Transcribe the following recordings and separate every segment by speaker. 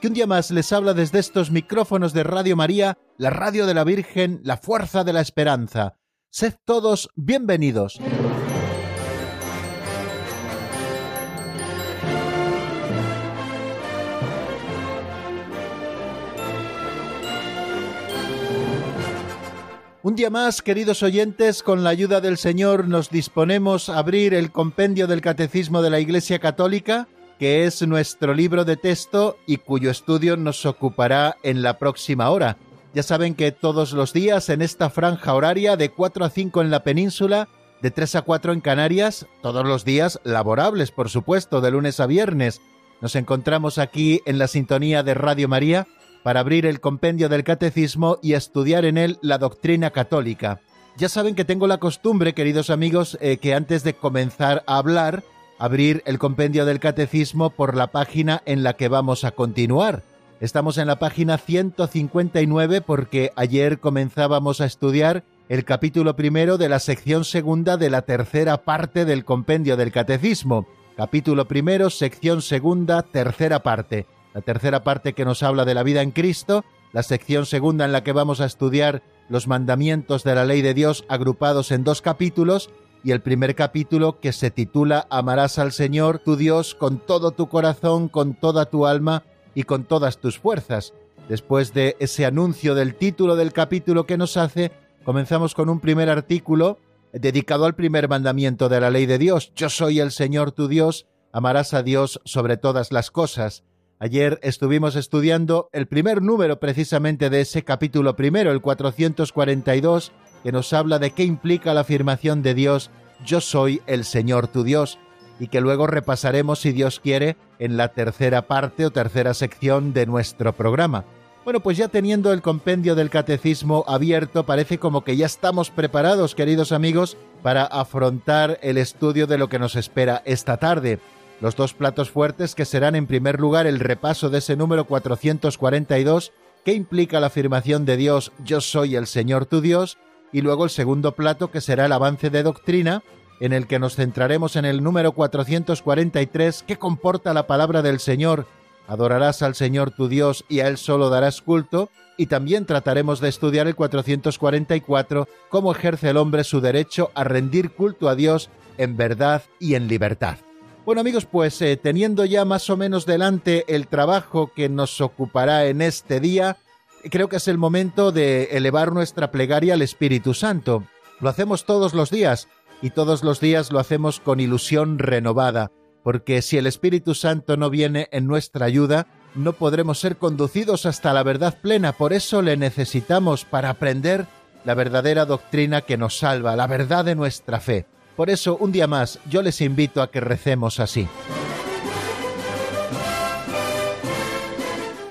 Speaker 1: que un día más les habla desde estos micrófonos de Radio María, la radio de la Virgen, la fuerza de la esperanza. Sed todos bienvenidos. Un día más, queridos oyentes, con la ayuda del Señor nos disponemos a abrir el compendio del Catecismo de la Iglesia Católica, que es nuestro libro de texto y cuyo estudio nos ocupará en la próxima hora. Ya saben que todos los días en esta franja horaria de 4 a 5 en la península, de 3 a 4 en Canarias, todos los días laborables, por supuesto, de lunes a viernes, nos encontramos aquí en la sintonía de Radio María para abrir el compendio del catecismo y estudiar en él la doctrina católica. Ya saben que tengo la costumbre, queridos amigos, eh, que antes de comenzar a hablar, abrir el compendio del catecismo por la página en la que vamos a continuar. Estamos en la página 159 porque ayer comenzábamos a estudiar el capítulo primero de la sección segunda de la tercera parte del compendio del catecismo. Capítulo primero, sección segunda, tercera parte la tercera parte que nos habla de la vida en Cristo, la sección segunda en la que vamos a estudiar los mandamientos de la ley de Dios agrupados en dos capítulos, y el primer capítulo que se titula Amarás al Señor tu Dios con todo tu corazón, con toda tu alma y con todas tus fuerzas. Después de ese anuncio del título del capítulo que nos hace, comenzamos con un primer artículo dedicado al primer mandamiento de la ley de Dios. Yo soy el Señor tu Dios, amarás a Dios sobre todas las cosas. Ayer estuvimos estudiando el primer número precisamente de ese capítulo primero, el 442, que nos habla de qué implica la afirmación de Dios, yo soy el Señor tu Dios, y que luego repasaremos, si Dios quiere, en la tercera parte o tercera sección de nuestro programa. Bueno, pues ya teniendo el compendio del catecismo abierto, parece como que ya estamos preparados, queridos amigos, para afrontar el estudio de lo que nos espera esta tarde los dos platos fuertes que serán en primer lugar el repaso de ese número 442 que implica la afirmación de Dios yo soy el Señor tu Dios y luego el segundo plato que será el avance de doctrina en el que nos centraremos en el número 443 que comporta la palabra del Señor adorarás al Señor tu Dios y a Él solo darás culto y también trataremos de estudiar el 444 cómo ejerce el hombre su derecho a rendir culto a Dios en verdad y en libertad. Bueno amigos, pues eh, teniendo ya más o menos delante el trabajo que nos ocupará en este día, creo que es el momento de elevar nuestra plegaria al Espíritu Santo. Lo hacemos todos los días y todos los días lo hacemos con ilusión renovada, porque si el Espíritu Santo no viene en nuestra ayuda, no podremos ser conducidos hasta la verdad plena. Por eso le necesitamos para aprender la verdadera doctrina que nos salva, la verdad de nuestra fe. Por eso, un día más, yo les invito a que recemos así.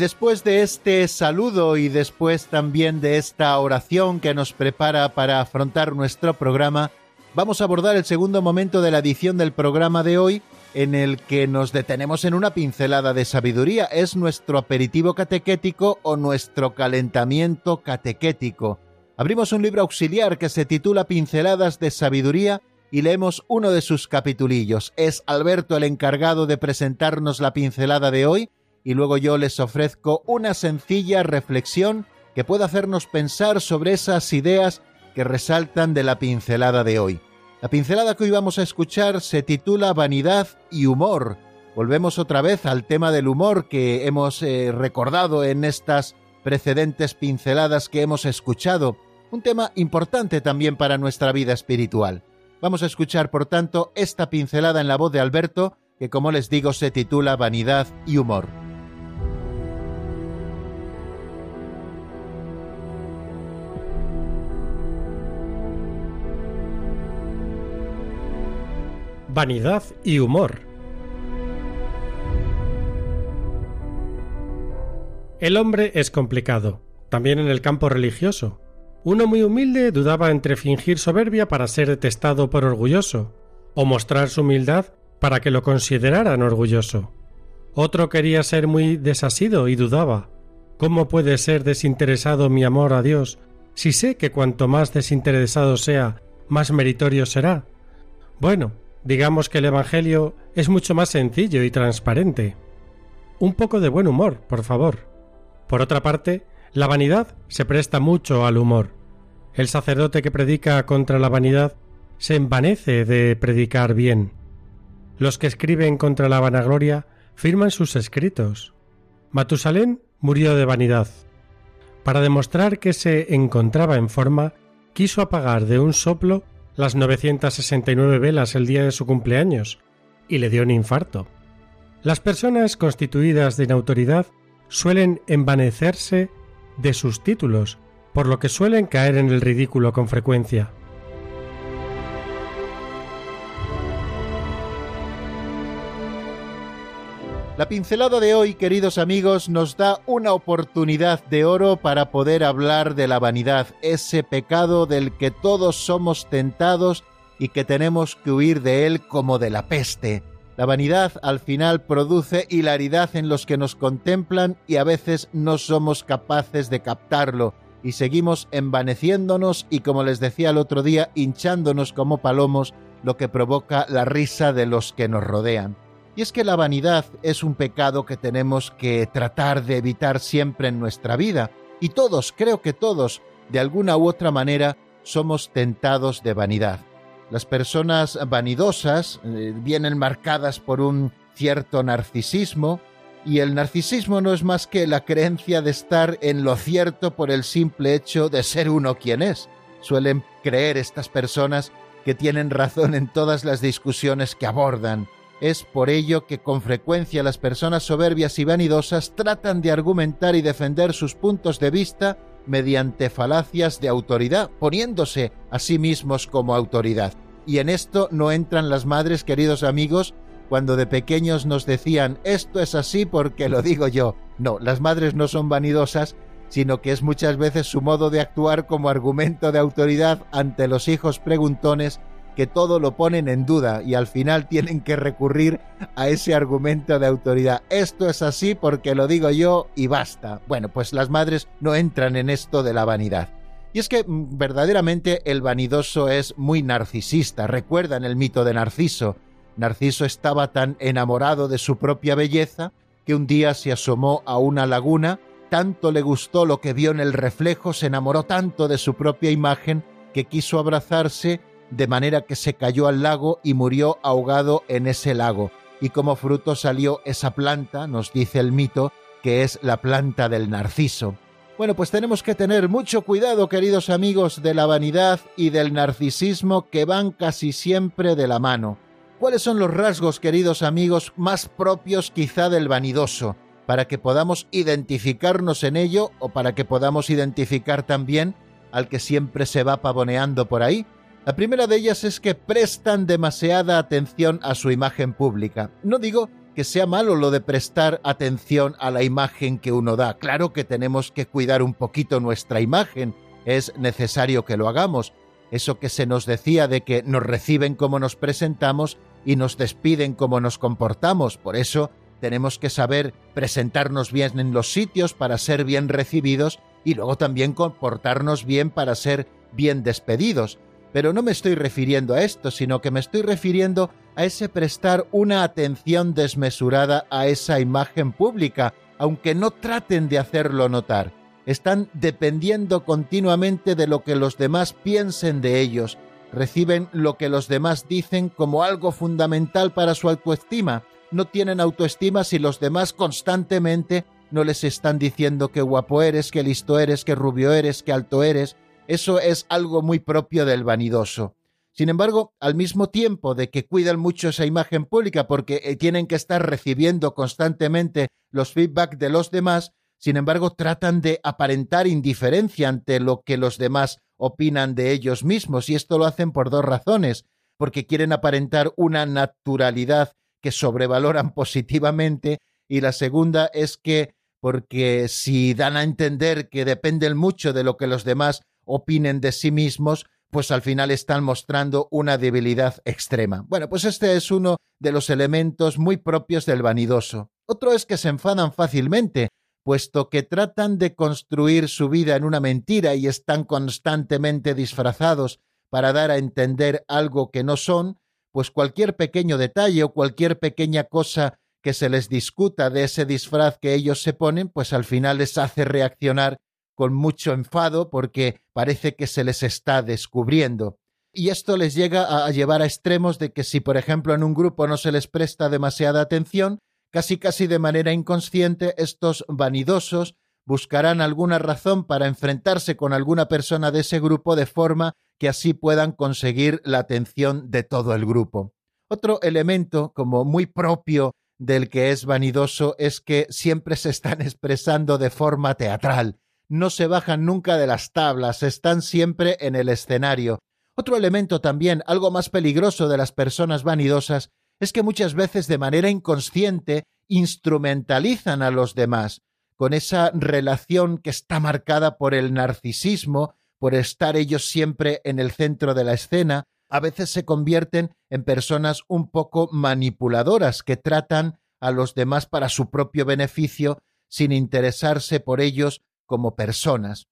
Speaker 1: Después de este saludo y después también de esta oración que nos prepara para afrontar nuestro programa, vamos a abordar el segundo momento de la edición del programa de hoy en el que nos detenemos en una pincelada de sabiduría. Es nuestro aperitivo catequético o nuestro calentamiento catequético. Abrimos un libro auxiliar que se titula Pinceladas de Sabiduría y leemos uno de sus capitulillos. Es Alberto el encargado de presentarnos la pincelada de hoy y luego yo les ofrezco una sencilla reflexión que pueda hacernos pensar sobre esas ideas que resaltan de la pincelada de hoy. La pincelada que hoy vamos a escuchar se titula Vanidad y Humor. Volvemos otra vez al tema del humor que hemos eh, recordado en estas precedentes pinceladas que hemos escuchado, un tema importante también para nuestra vida espiritual. Vamos a escuchar, por tanto, esta pincelada en la voz de Alberto, que como les digo se titula Vanidad y Humor.
Speaker 2: Vanidad y humor. El hombre es complicado, también en el campo religioso. Uno muy humilde dudaba entre fingir soberbia para ser detestado por orgulloso, o mostrar su humildad para que lo consideraran orgulloso. Otro quería ser muy desasido y dudaba. ¿Cómo puede ser desinteresado mi amor a Dios si sé que cuanto más desinteresado sea, más meritorio será? Bueno, Digamos que el Evangelio es mucho más sencillo y transparente. Un poco de buen humor, por favor. Por otra parte, la vanidad se presta mucho al humor. El sacerdote que predica contra la vanidad se envanece de predicar bien. Los que escriben contra la vanagloria firman sus escritos. Matusalén murió de vanidad. Para demostrar que se encontraba en forma, quiso apagar de un soplo las 969 velas el día de su cumpleaños y le dio un infarto. Las personas constituidas de autoridad suelen envanecerse de sus títulos, por lo que suelen caer en el ridículo con frecuencia.
Speaker 1: La pincelada de hoy, queridos amigos, nos da una oportunidad de oro para poder hablar de la vanidad, ese pecado del que todos somos tentados y que tenemos que huir de él como de la peste. La vanidad al final produce hilaridad en los que nos contemplan y a veces no somos capaces de captarlo y seguimos envaneciéndonos y como les decía el otro día, hinchándonos como palomos, lo que provoca la risa de los que nos rodean. Y es que la vanidad es un pecado que tenemos que tratar de evitar siempre en nuestra vida. Y todos, creo que todos, de alguna u otra manera, somos tentados de vanidad. Las personas vanidosas eh, vienen marcadas por un cierto narcisismo, y el narcisismo no es más que la creencia de estar en lo cierto por el simple hecho de ser uno quien es. Suelen creer estas personas que tienen razón en todas las discusiones que abordan, es por ello que con frecuencia las personas soberbias y vanidosas tratan de argumentar y defender sus puntos de vista mediante falacias de autoridad, poniéndose a sí mismos como autoridad. Y en esto no entran las madres, queridos amigos, cuando de pequeños nos decían esto es así porque lo digo yo. No, las madres no son vanidosas, sino que es muchas veces su modo de actuar como argumento de autoridad ante los hijos preguntones que todo lo ponen en duda y al final tienen que recurrir a ese argumento de autoridad. Esto es así porque lo digo yo y basta. Bueno, pues las madres no entran en esto de la vanidad. Y es que mm, verdaderamente el vanidoso es muy narcisista. Recuerdan el mito de Narciso. Narciso estaba tan enamorado de su propia belleza que un día se asomó a una laguna, tanto le gustó lo que vio en el reflejo, se enamoró tanto de su propia imagen que quiso abrazarse de manera que se cayó al lago y murió ahogado en ese lago. Y como fruto salió esa planta, nos dice el mito, que es la planta del narciso. Bueno, pues tenemos que tener mucho cuidado, queridos amigos, de la vanidad y del narcisismo que van casi siempre de la mano. ¿Cuáles son los rasgos, queridos amigos, más propios quizá del vanidoso? Para que podamos identificarnos en ello o para que podamos identificar también al que siempre se va pavoneando por ahí la primera de ellas es que prestan demasiada atención a su imagen pública. No digo que sea malo lo de prestar atención a la imagen que uno da. Claro que tenemos que cuidar un poquito nuestra imagen. Es necesario que lo hagamos. Eso que se nos decía de que nos reciben como nos presentamos y nos despiden como nos comportamos. Por eso tenemos que saber presentarnos bien en los sitios para ser bien recibidos y luego también comportarnos bien para ser bien despedidos. Pero no me estoy refiriendo a esto, sino que me estoy refiriendo a ese prestar una atención desmesurada a esa imagen pública, aunque no traten de hacerlo notar. Están dependiendo continuamente de lo que los demás piensen de ellos, reciben lo que los demás dicen como algo fundamental para su autoestima. No tienen autoestima si los demás constantemente no les están diciendo que guapo eres, que listo eres, que rubio eres, que alto eres. Eso es algo muy propio del vanidoso. Sin embargo, al mismo tiempo de que cuidan mucho esa imagen pública porque eh, tienen que estar recibiendo constantemente los feedback de los demás, sin embargo, tratan de aparentar indiferencia ante lo que los demás opinan de ellos mismos, y esto lo hacen por dos razones, porque quieren aparentar una naturalidad que sobrevaloran positivamente, y la segunda es que porque si dan a entender que dependen mucho de lo que los demás opinen de sí mismos, pues al final están mostrando una debilidad extrema. Bueno, pues este es uno de los elementos muy propios del vanidoso. Otro es que se enfadan fácilmente, puesto que tratan de construir su vida en una mentira y están constantemente disfrazados para dar a entender algo que no son, pues cualquier pequeño detalle o cualquier pequeña cosa que se les discuta de ese disfraz que ellos se ponen, pues al final les hace reaccionar con mucho enfado porque parece que se les está descubriendo. Y esto les llega a llevar a extremos de que si, por ejemplo, en un grupo no se les presta demasiada atención, casi casi de manera inconsciente, estos vanidosos buscarán alguna razón para enfrentarse con alguna persona de ese grupo de forma que así puedan conseguir la atención de todo el grupo. Otro elemento como muy propio del que es vanidoso es que siempre se están expresando de forma teatral, no se bajan nunca de las tablas, están siempre en el escenario. Otro elemento también, algo más peligroso de las personas vanidosas, es que muchas veces de manera inconsciente instrumentalizan a los demás, con esa relación que está marcada por el narcisismo, por estar ellos siempre en el centro de la escena, a veces se convierten en personas un poco manipuladoras que tratan a los demás para su propio beneficio sin interesarse por ellos como personas.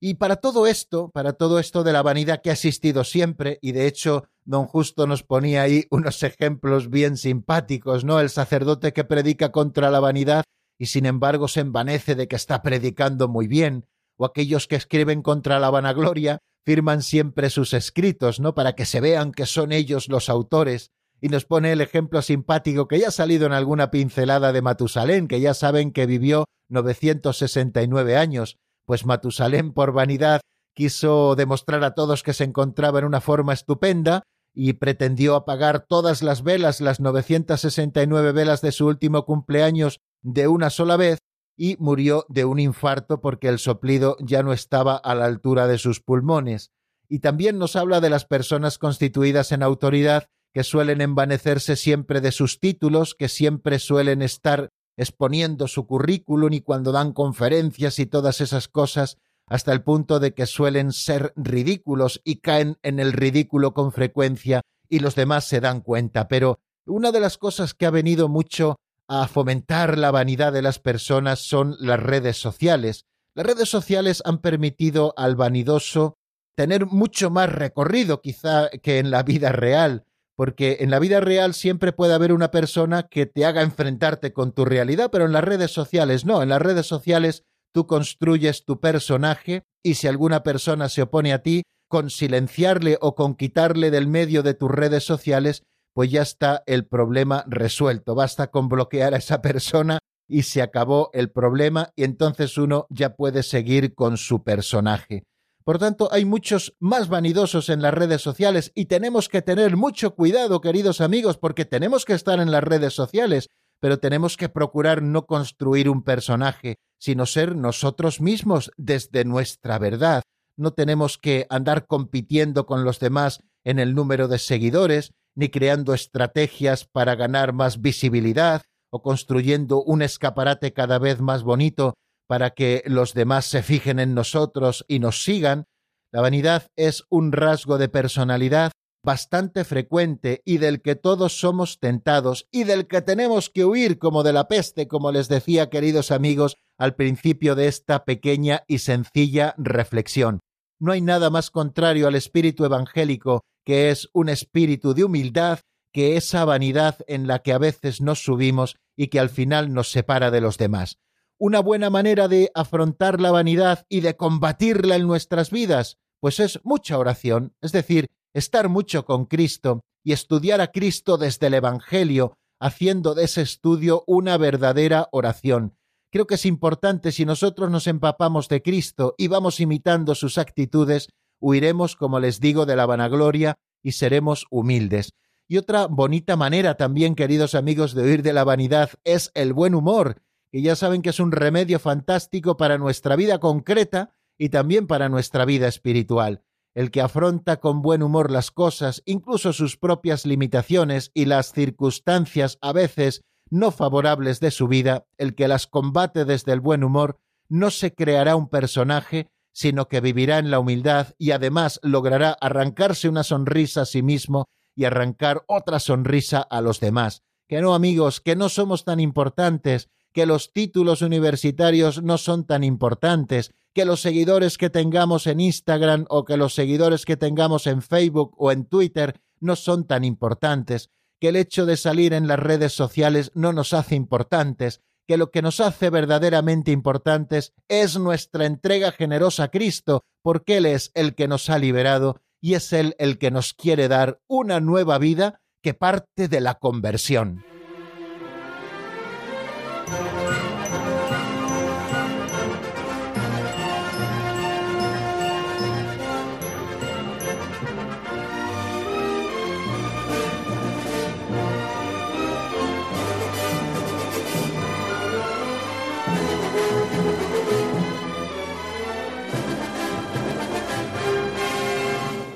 Speaker 1: Y para todo esto, para todo esto de la vanidad que ha existido siempre, y de hecho don Justo nos ponía ahí unos ejemplos bien simpáticos, ¿no? El sacerdote que predica contra la vanidad y sin embargo se envanece de que está predicando muy bien, o aquellos que escriben contra la vanagloria firman siempre sus escritos, ¿no? Para que se vean que son ellos los autores, y nos pone el ejemplo simpático que ya ha salido en alguna pincelada de Matusalén, que ya saben que vivió 969 años, pues Matusalén por vanidad quiso demostrar a todos que se encontraba en una forma estupenda y pretendió apagar todas las velas, las 969 velas de su último cumpleaños de una sola vez y murió de un infarto porque el soplido ya no estaba a la altura de sus pulmones. Y también nos habla de las personas constituidas en autoridad que suelen envanecerse siempre de sus títulos, que siempre suelen estar exponiendo su currículum y cuando dan conferencias y todas esas cosas, hasta el punto de que suelen ser ridículos y caen en el ridículo con frecuencia y los demás se dan cuenta. Pero una de las cosas que ha venido mucho a fomentar la vanidad de las personas son las redes sociales. Las redes sociales han permitido al vanidoso tener mucho más recorrido quizá que en la vida real, porque en la vida real siempre puede haber una persona que te haga enfrentarte con tu realidad, pero en las redes sociales no, en las redes sociales tú construyes tu personaje y si alguna persona se opone a ti, con silenciarle o con quitarle del medio de tus redes sociales, pues ya está el problema resuelto. Basta con bloquear a esa persona y se acabó el problema y entonces uno ya puede seguir con su personaje. Por tanto, hay muchos más vanidosos en las redes sociales y tenemos que tener mucho cuidado, queridos amigos, porque tenemos que estar en las redes sociales, pero tenemos que procurar no construir un personaje, sino ser nosotros mismos desde nuestra verdad. No tenemos que andar compitiendo con los demás en el número de seguidores, ni creando estrategias para ganar más visibilidad o construyendo un escaparate cada vez más bonito para que los demás se fijen en nosotros y nos sigan, la vanidad es un rasgo de personalidad bastante frecuente y del que todos somos tentados y del que tenemos que huir como de la peste, como les decía, queridos amigos, al principio de esta pequeña y sencilla reflexión. No hay nada más contrario al espíritu evangélico, que es un espíritu de humildad, que esa vanidad en la que a veces nos subimos y que al final nos separa de los demás. Una buena manera de afrontar la vanidad y de combatirla en nuestras vidas, pues es mucha oración, es decir, estar mucho con Cristo y estudiar a Cristo desde el Evangelio, haciendo de ese estudio una verdadera oración. Creo que es importante si nosotros nos empapamos de Cristo y vamos imitando sus actitudes, huiremos, como les digo, de la vanagloria y seremos humildes. Y otra bonita manera también, queridos amigos, de huir de la vanidad es el buen humor, que ya saben que es un remedio fantástico para nuestra vida concreta y también para nuestra vida espiritual el que afronta con buen humor las cosas, incluso sus propias limitaciones y las circunstancias a veces no favorables de su vida, el que las combate desde el buen humor, no se creará un personaje, sino que vivirá en la humildad y además logrará arrancarse una sonrisa a sí mismo y arrancar otra sonrisa a los demás. Que no, amigos, que no somos tan importantes, que los títulos universitarios no son tan importantes, que los seguidores que tengamos en Instagram o que los seguidores que tengamos en Facebook o en Twitter no son tan importantes, que el hecho de salir en las redes sociales no nos hace importantes, que lo que nos hace verdaderamente importantes es nuestra entrega generosa a Cristo, porque Él es el que nos ha liberado y es Él el que nos quiere dar una nueva vida que parte de la conversión.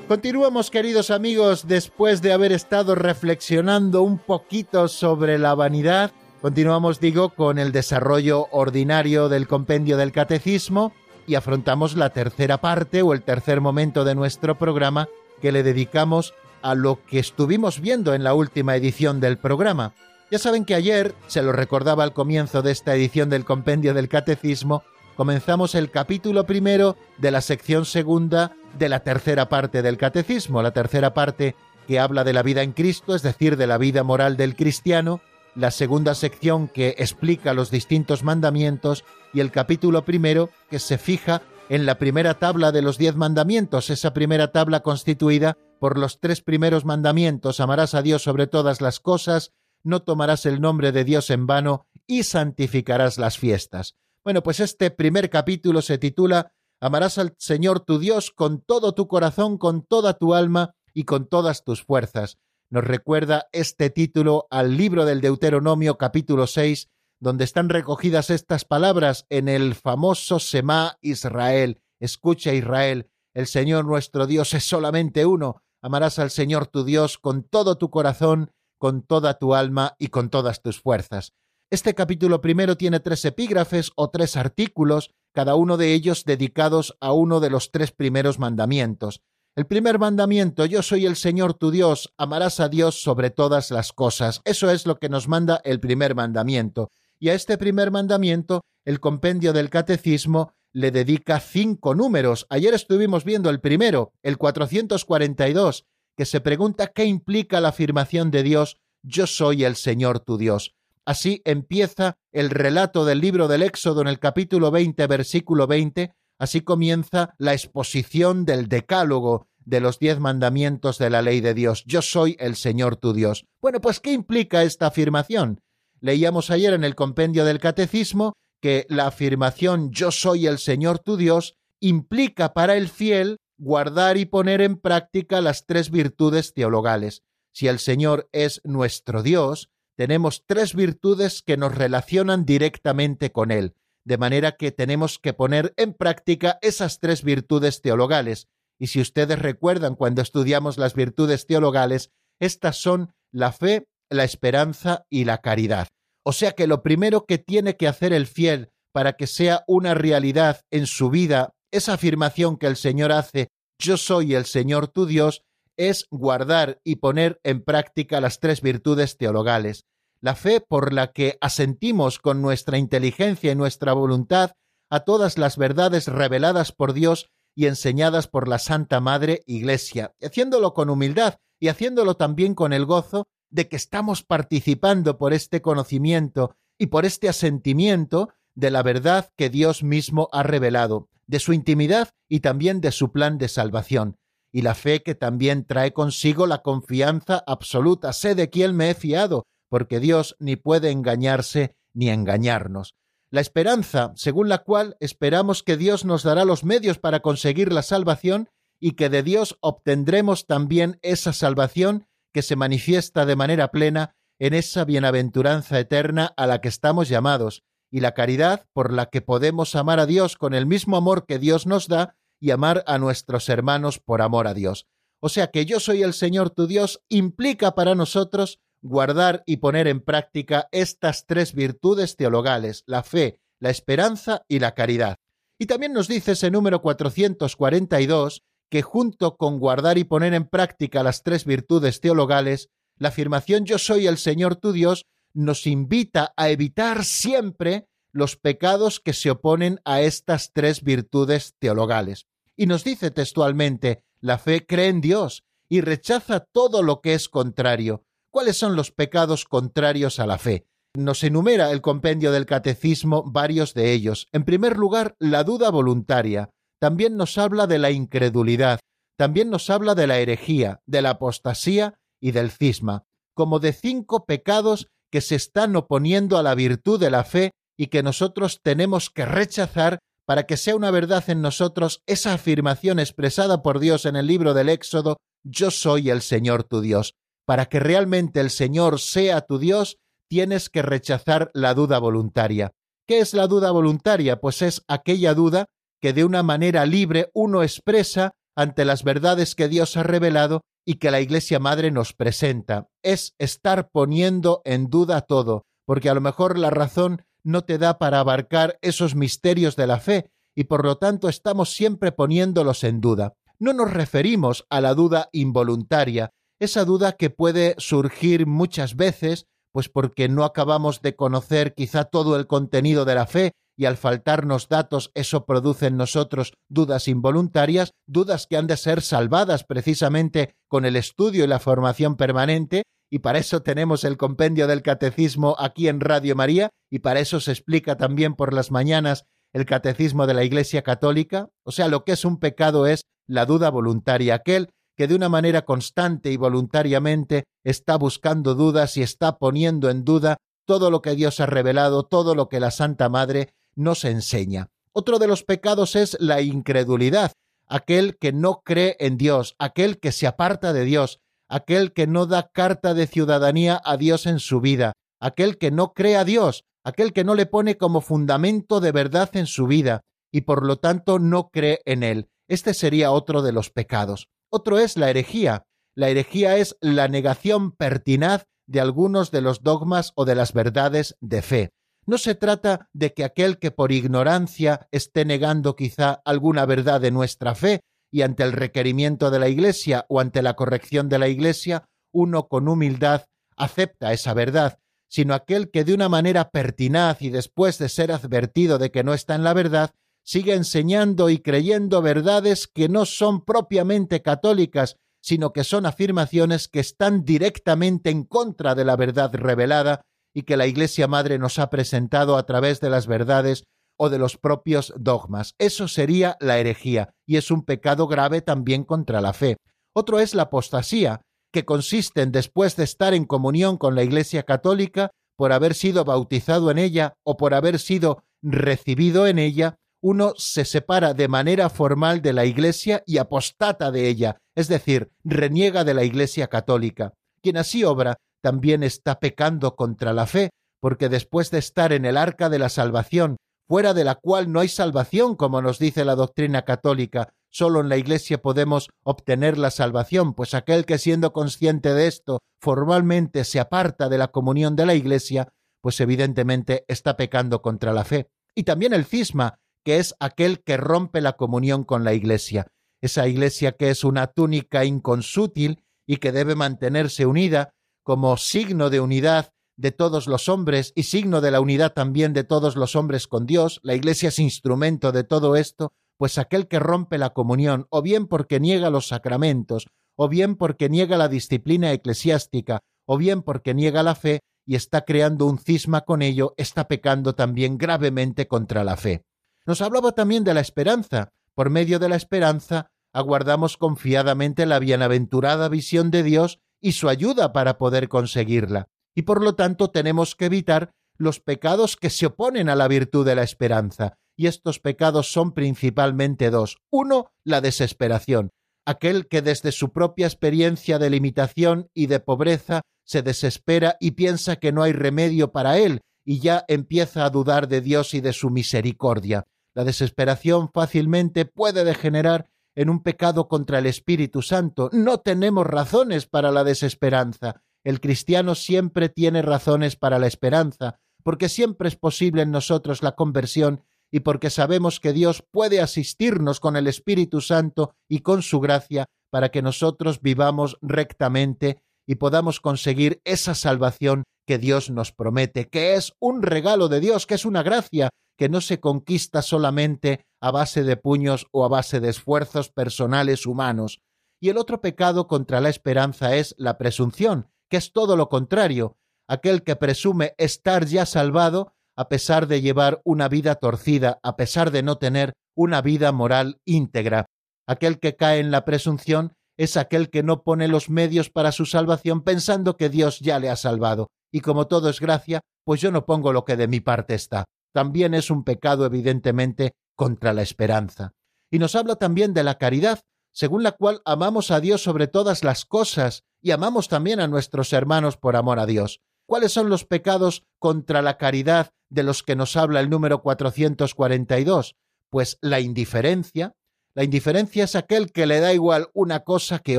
Speaker 1: Continuamos, queridos amigos, después de haber estado reflexionando un poquito sobre la vanidad. Continuamos, digo, con el desarrollo ordinario del compendio del catecismo y afrontamos la tercera parte o el tercer momento de nuestro programa que le dedicamos a lo que estuvimos viendo en la última edición del programa. Ya saben que ayer, se lo recordaba al comienzo de esta edición del compendio del catecismo, comenzamos el capítulo primero de la sección segunda de la tercera parte del catecismo, la tercera parte que habla de la vida en Cristo, es decir, de la vida moral del cristiano, la segunda sección que explica los distintos mandamientos. Y el capítulo primero que se fija en la primera tabla de los diez mandamientos, esa primera tabla constituida por los tres primeros mandamientos, amarás a Dios sobre todas las cosas, no tomarás el nombre de Dios en vano y santificarás las fiestas. Bueno, pues este primer capítulo se titula Amarás al Señor tu Dios con todo tu corazón, con toda tu alma y con todas tus fuerzas. Nos recuerda este título al libro del Deuteronomio capítulo 6, donde están recogidas estas palabras en el famoso Semá Israel. Escucha Israel, el Señor nuestro Dios es solamente uno. Amarás al Señor tu Dios con todo tu corazón, con toda tu alma y con todas tus fuerzas. Este capítulo primero tiene tres epígrafes o tres artículos, cada uno de ellos dedicados a uno de los tres primeros mandamientos. El primer mandamiento, yo soy el Señor tu Dios, amarás a Dios sobre todas las cosas. Eso es lo que nos manda el primer mandamiento. Y a este primer mandamiento, el compendio del catecismo le dedica cinco números. Ayer estuvimos viendo el primero, el 442, que se pregunta qué implica la afirmación de Dios, yo soy el Señor tu Dios. Así empieza el relato del libro del Éxodo en el capítulo 20, versículo 20, así comienza la exposición del decálogo de los diez mandamientos de la ley de Dios. Yo soy el Señor tu Dios. Bueno, pues ¿qué implica esta afirmación? Leíamos ayer en el compendio del Catecismo que la afirmación Yo soy el Señor tu Dios implica para el fiel guardar y poner en práctica las tres virtudes teologales. Si el Señor es nuestro Dios, tenemos tres virtudes que nos relacionan directamente con Él, de manera que tenemos que poner en práctica esas tres virtudes teologales. Y si ustedes recuerdan cuando estudiamos las virtudes teologales, estas son la fe, la esperanza y la caridad. O sea que lo primero que tiene que hacer el fiel para que sea una realidad en su vida esa afirmación que el Señor hace, yo soy el Señor tu Dios, es guardar y poner en práctica las tres virtudes teologales. La fe por la que asentimos con nuestra inteligencia y nuestra voluntad a todas las verdades reveladas por Dios y enseñadas por la Santa Madre Iglesia, haciéndolo con humildad y haciéndolo también con el gozo de que estamos participando por este conocimiento y por este asentimiento de la verdad que Dios mismo ha revelado, de su intimidad y también de su plan de salvación, y la fe que también trae consigo la confianza absoluta. Sé de quién me he fiado, porque Dios ni puede engañarse ni engañarnos. La esperanza, según la cual esperamos que Dios nos dará los medios para conseguir la salvación y que de Dios obtendremos también esa salvación que se manifiesta de manera plena en esa bienaventuranza eterna a la que estamos llamados, y la caridad por la que podemos amar a Dios con el mismo amor que Dios nos da y amar a nuestros hermanos por amor a Dios. O sea que yo soy el Señor tu Dios implica para nosotros guardar y poner en práctica estas tres virtudes teologales, la fe, la esperanza y la caridad. Y también nos dice ese número 442 que junto con guardar y poner en práctica las tres virtudes teologales, la afirmación yo soy el Señor tu Dios nos invita a evitar siempre los pecados que se oponen a estas tres virtudes teologales. Y nos dice textualmente, la fe cree en Dios y rechaza todo lo que es contrario, ¿Cuáles son los pecados contrarios a la fe? Nos enumera el compendio del catecismo varios de ellos. En primer lugar, la duda voluntaria. También nos habla de la incredulidad. También nos habla de la herejía, de la apostasía y del cisma, como de cinco pecados que se están oponiendo a la virtud de la fe y que nosotros tenemos que rechazar para que sea una verdad en nosotros esa afirmación expresada por Dios en el libro del Éxodo, yo soy el Señor tu Dios para que realmente el Señor sea tu Dios, tienes que rechazar la duda voluntaria. ¿Qué es la duda voluntaria? Pues es aquella duda que de una manera libre uno expresa ante las verdades que Dios ha revelado y que la Iglesia Madre nos presenta. Es estar poniendo en duda todo, porque a lo mejor la razón no te da para abarcar esos misterios de la fe y por lo tanto estamos siempre poniéndolos en duda. No nos referimos a la duda involuntaria, esa duda que puede surgir muchas veces, pues porque no acabamos de conocer quizá todo el contenido de la fe y al faltarnos datos eso produce en nosotros dudas involuntarias, dudas que han de ser salvadas precisamente con el estudio y la formación permanente, y para eso tenemos el compendio del catecismo aquí en Radio María, y para eso se explica también por las mañanas el catecismo de la Iglesia Católica, o sea, lo que es un pecado es la duda voluntaria, aquel que de una manera constante y voluntariamente está buscando dudas y está poniendo en duda todo lo que Dios ha revelado, todo lo que la Santa Madre nos enseña. Otro de los pecados es la incredulidad, aquel que no cree en Dios, aquel que se aparta de Dios, aquel que no da carta de ciudadanía a Dios en su vida, aquel que no cree a Dios, aquel que no le pone como fundamento de verdad en su vida y por lo tanto no cree en él. Este sería otro de los pecados. Otro es la herejía. La herejía es la negación pertinaz de algunos de los dogmas o de las verdades de fe. No se trata de que aquel que por ignorancia esté negando quizá alguna verdad de nuestra fe y ante el requerimiento de la Iglesia o ante la corrección de la Iglesia, uno con humildad acepta esa verdad, sino aquel que de una manera pertinaz y después de ser advertido de que no está en la verdad, sigue enseñando y creyendo verdades que no son propiamente católicas, sino que son afirmaciones que están directamente en contra de la verdad revelada y que la Iglesia Madre nos ha presentado a través de las verdades o de los propios dogmas. Eso sería la herejía, y es un pecado grave también contra la fe. Otro es la apostasía, que consiste en después de estar en comunión con la Iglesia Católica, por haber sido bautizado en ella o por haber sido recibido en ella, uno se separa de manera formal de la Iglesia y apostata de ella, es decir, reniega de la Iglesia católica. Quien así obra también está pecando contra la fe, porque después de estar en el arca de la salvación, fuera de la cual no hay salvación, como nos dice la doctrina católica, solo en la Iglesia podemos obtener la salvación, pues aquel que siendo consciente de esto formalmente se aparta de la comunión de la Iglesia, pues evidentemente está pecando contra la fe. Y también el cisma, que es aquel que rompe la comunión con la Iglesia, esa Iglesia que es una túnica inconsútil y que debe mantenerse unida como signo de unidad de todos los hombres y signo de la unidad también de todos los hombres con Dios. La Iglesia es instrumento de todo esto, pues aquel que rompe la comunión, o bien porque niega los sacramentos, o bien porque niega la disciplina eclesiástica, o bien porque niega la fe y está creando un cisma con ello, está pecando también gravemente contra la fe. Nos hablaba también de la esperanza. Por medio de la esperanza aguardamos confiadamente la bienaventurada visión de Dios y su ayuda para poder conseguirla. Y por lo tanto tenemos que evitar los pecados que se oponen a la virtud de la esperanza. Y estos pecados son principalmente dos. Uno, la desesperación, aquel que desde su propia experiencia de limitación y de pobreza se desespera y piensa que no hay remedio para él y ya empieza a dudar de Dios y de su misericordia. La desesperación fácilmente puede degenerar en un pecado contra el Espíritu Santo. No tenemos razones para la desesperanza. El cristiano siempre tiene razones para la esperanza, porque siempre es posible en nosotros la conversión y porque sabemos que Dios puede asistirnos con el Espíritu Santo y con su gracia para que nosotros vivamos rectamente y podamos conseguir esa salvación que Dios nos promete, que es un regalo de Dios, que es una gracia que no se conquista solamente a base de puños o a base de esfuerzos personales humanos. Y el otro pecado contra la esperanza es la presunción, que es todo lo contrario, aquel que presume estar ya salvado a pesar de llevar una vida torcida, a pesar de no tener una vida moral íntegra. Aquel que cae en la presunción es aquel que no pone los medios para su salvación pensando que Dios ya le ha salvado. Y como todo es gracia, pues yo no pongo lo que de mi parte está. También es un pecado, evidentemente, contra la esperanza. Y nos habla también de la caridad, según la cual amamos a Dios sobre todas las cosas y amamos también a nuestros hermanos por amor a Dios. ¿Cuáles son los pecados contra la caridad de los que nos habla el número 442? Pues la indiferencia. La indiferencia es aquel que le da igual una cosa que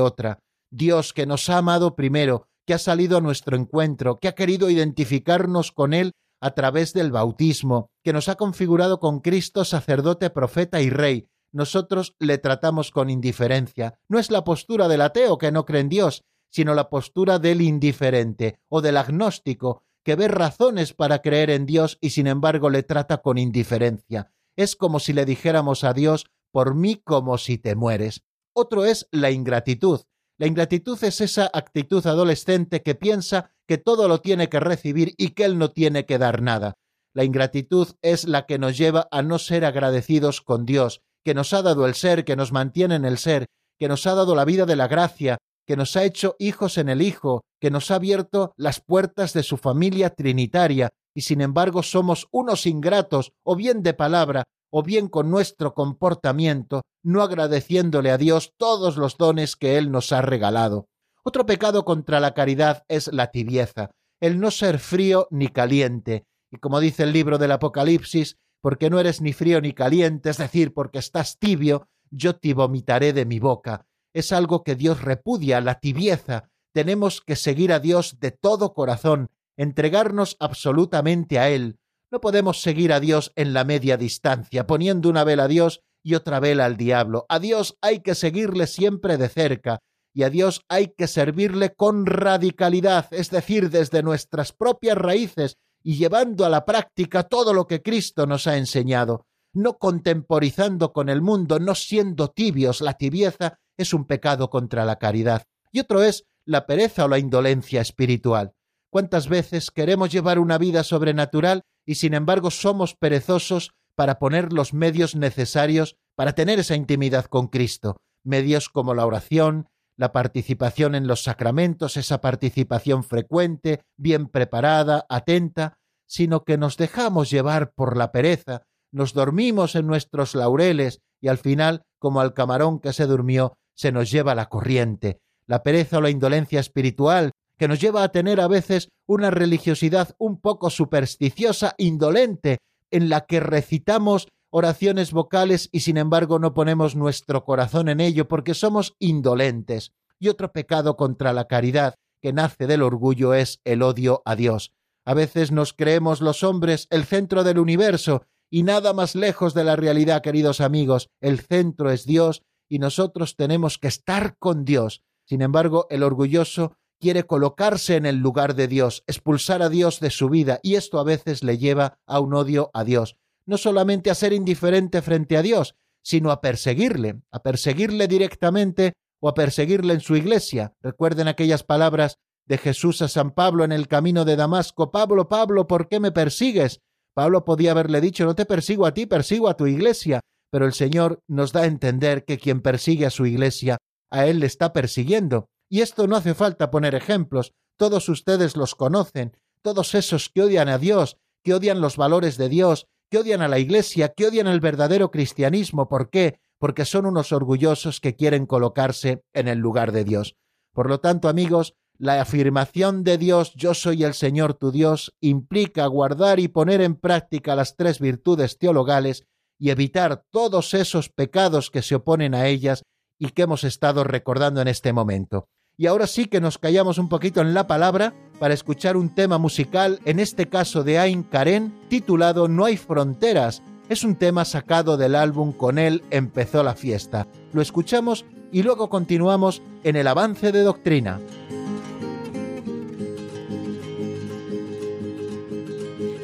Speaker 1: otra. Dios que nos ha amado primero, que ha salido a nuestro encuentro, que ha querido identificarnos con Él a través del bautismo, que nos ha configurado con Cristo sacerdote, profeta y rey. Nosotros le tratamos con indiferencia. No es la postura del ateo que no cree en Dios, sino la postura del indiferente o del agnóstico, que ve razones para creer en Dios y sin embargo le trata con indiferencia. Es como si le dijéramos a Dios, por mí como si te mueres. Otro es la ingratitud. La ingratitud es esa actitud adolescente que piensa que todo lo tiene que recibir y que él no tiene que dar nada. La ingratitud es la que nos lleva a no ser agradecidos con Dios, que nos ha dado el ser, que nos mantiene en el ser, que nos ha dado la vida de la gracia, que nos ha hecho hijos en el Hijo, que nos ha abierto las puertas de su familia trinitaria, y sin embargo somos unos ingratos, o bien de palabra, o bien con nuestro comportamiento, no agradeciéndole a Dios todos los dones que Él nos ha regalado. Otro pecado contra la caridad es la tibieza, el no ser frío ni caliente, y como dice el libro del Apocalipsis, porque no eres ni frío ni caliente, es decir, porque estás tibio, yo te vomitaré de mi boca es algo que Dios repudia, la tibieza. Tenemos que seguir a Dios de todo corazón, entregarnos absolutamente a Él. No podemos seguir a Dios en la media distancia, poniendo una vela a Dios y otra vela al diablo. A Dios hay que seguirle siempre de cerca, y a Dios hay que servirle con radicalidad, es decir, desde nuestras propias raíces y llevando a la práctica todo lo que Cristo nos ha enseñado, no contemporizando con el mundo, no siendo tibios. La tibieza es un pecado contra la caridad, y otro es la pereza o la indolencia espiritual. ¿Cuántas veces queremos llevar una vida sobrenatural y sin embargo somos perezosos para poner los medios necesarios para tener esa intimidad con Cristo? Medios como la oración, la participación en los sacramentos, esa participación frecuente, bien preparada, atenta, sino que nos dejamos llevar por la pereza, nos dormimos en nuestros laureles y al final, como al camarón que se durmió, se nos lleva la corriente, la pereza o la indolencia espiritual, que nos lleva a tener a veces una religiosidad un poco supersticiosa, indolente, en la que recitamos oraciones vocales y sin embargo no ponemos nuestro corazón en ello porque somos indolentes. Y otro pecado contra la caridad que nace del orgullo es el odio a Dios. A veces nos creemos los hombres el centro del universo y nada más lejos de la realidad, queridos amigos. El centro es Dios y nosotros tenemos que estar con Dios. Sin embargo, el orgulloso quiere colocarse en el lugar de Dios, expulsar a Dios de su vida, y esto a veces le lleva a un odio a Dios. No solamente a ser indiferente frente a Dios, sino a perseguirle, a perseguirle directamente o a perseguirle en su iglesia. Recuerden aquellas palabras de Jesús a San Pablo en el camino de Damasco, Pablo, Pablo, ¿por qué me persigues? Pablo podía haberle dicho, no te persigo a ti, persigo a tu iglesia, pero el Señor nos da a entender que quien persigue a su iglesia, a él le está persiguiendo. Y esto no hace falta poner ejemplos, todos ustedes los conocen, todos esos que odian a Dios, que odian los valores de Dios, que odian a la Iglesia, que odian el verdadero cristianismo. ¿Por qué? Porque son unos orgullosos que quieren colocarse en el lugar de Dios. Por lo tanto, amigos, la afirmación de Dios yo soy el Señor tu Dios implica guardar y poner en práctica las tres virtudes teologales y evitar todos esos pecados que se oponen a ellas y que hemos estado recordando en este momento. Y ahora sí que nos callamos un poquito en la palabra para escuchar un tema musical, en este caso de Ain Karen, titulado No hay fronteras. Es un tema sacado del álbum Con él empezó la fiesta. Lo escuchamos y luego continuamos en el avance de doctrina.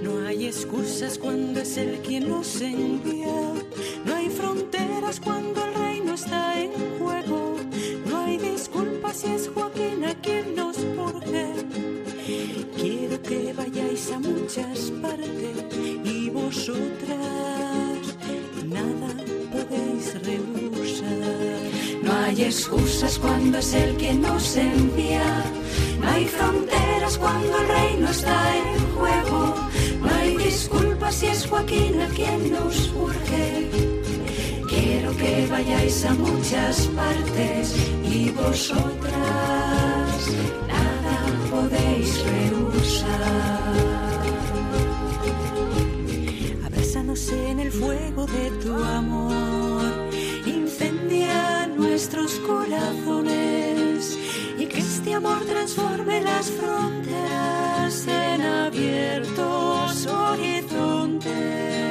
Speaker 3: No hay excusas cuando es el quien nos envía. No hay fronteras cuando el reino está en es Joaquín a quien nos urge. Quiero que vayáis a muchas partes y vosotras nada podéis rehusar. No hay excusas cuando es el que nos envía. No hay fronteras cuando el reino está en juego. No hay disculpas si es Joaquín a quien nos urge. Quiero que vayáis a muchas partes y vosotras nada podéis rehusar. Abrázanos en el fuego de tu amor, incendia nuestros corazones y que este amor transforme las fronteras en abiertos horizontes.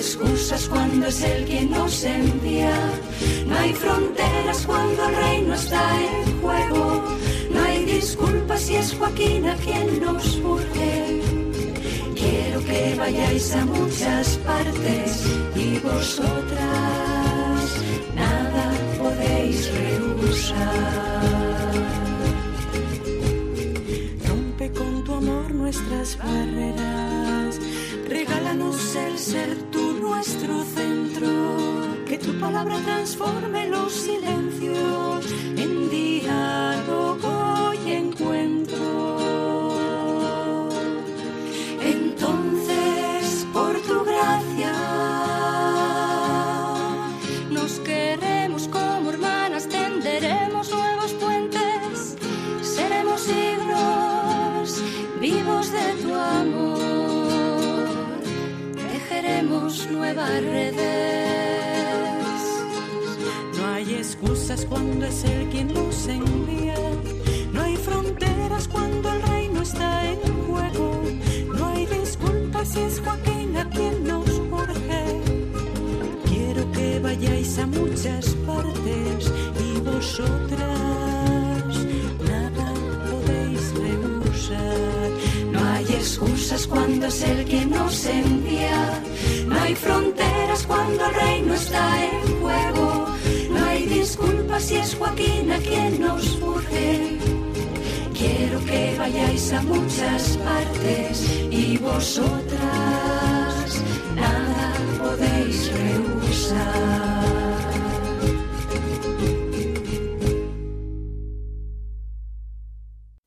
Speaker 3: Excusas cuando es el quien nos envía. No hay fronteras cuando el reino está en juego. No hay disculpas si es Joaquín a quien nos urge. Quiero que vayáis a muchas partes y vosotras nada podéis rehusar. Rompe con tu amor nuestras barreras. Regálanos el ser tú nuestro centro. Que tu palabra transforme los silencios vosotras nada podéis rehusar. No hay excusas cuando es el que nos envía. No hay fronteras cuando el reino está en juego. No hay disculpas si es Joaquín a quien nos urge. Quiero que vayáis a muchas partes y vosotras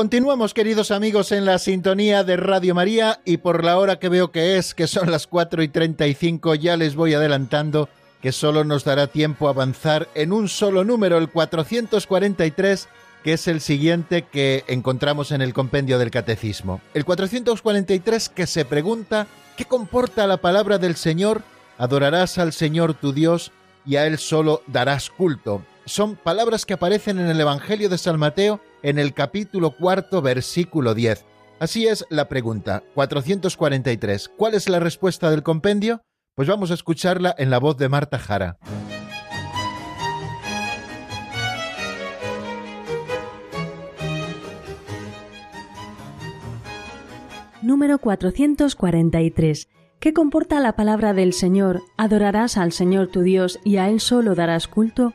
Speaker 1: Continuamos, queridos amigos, en la sintonía de Radio María y por la hora que veo que es, que son las 4 y 35, ya les voy adelantando que solo nos dará tiempo a avanzar en un solo número, el 443, que es el siguiente que encontramos en el compendio del Catecismo. El 443 que se pregunta, ¿qué comporta la palabra del Señor? Adorarás al Señor tu Dios y a Él solo darás culto. Son palabras que aparecen en el Evangelio de San Mateo en el capítulo cuarto, versículo 10. Así es la pregunta. 443. ¿Cuál es la respuesta del compendio? Pues vamos a escucharla en la voz de Marta Jara.
Speaker 4: Número 443. ¿Qué comporta la palabra del Señor? Adorarás al Señor tu Dios y a Él solo darás culto.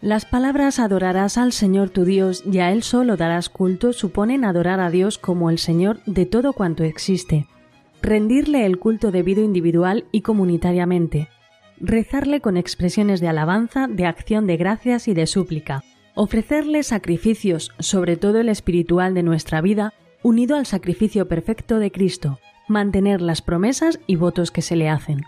Speaker 4: Las palabras adorarás al Señor tu Dios y a Él solo darás culto suponen adorar a Dios como el Señor de todo cuanto existe rendirle el culto debido individual y comunitariamente, rezarle con expresiones de alabanza, de acción de gracias y de súplica, ofrecerle sacrificios, sobre todo el espiritual de nuestra vida, unido al sacrificio perfecto de Cristo, mantener las promesas y votos que se le hacen.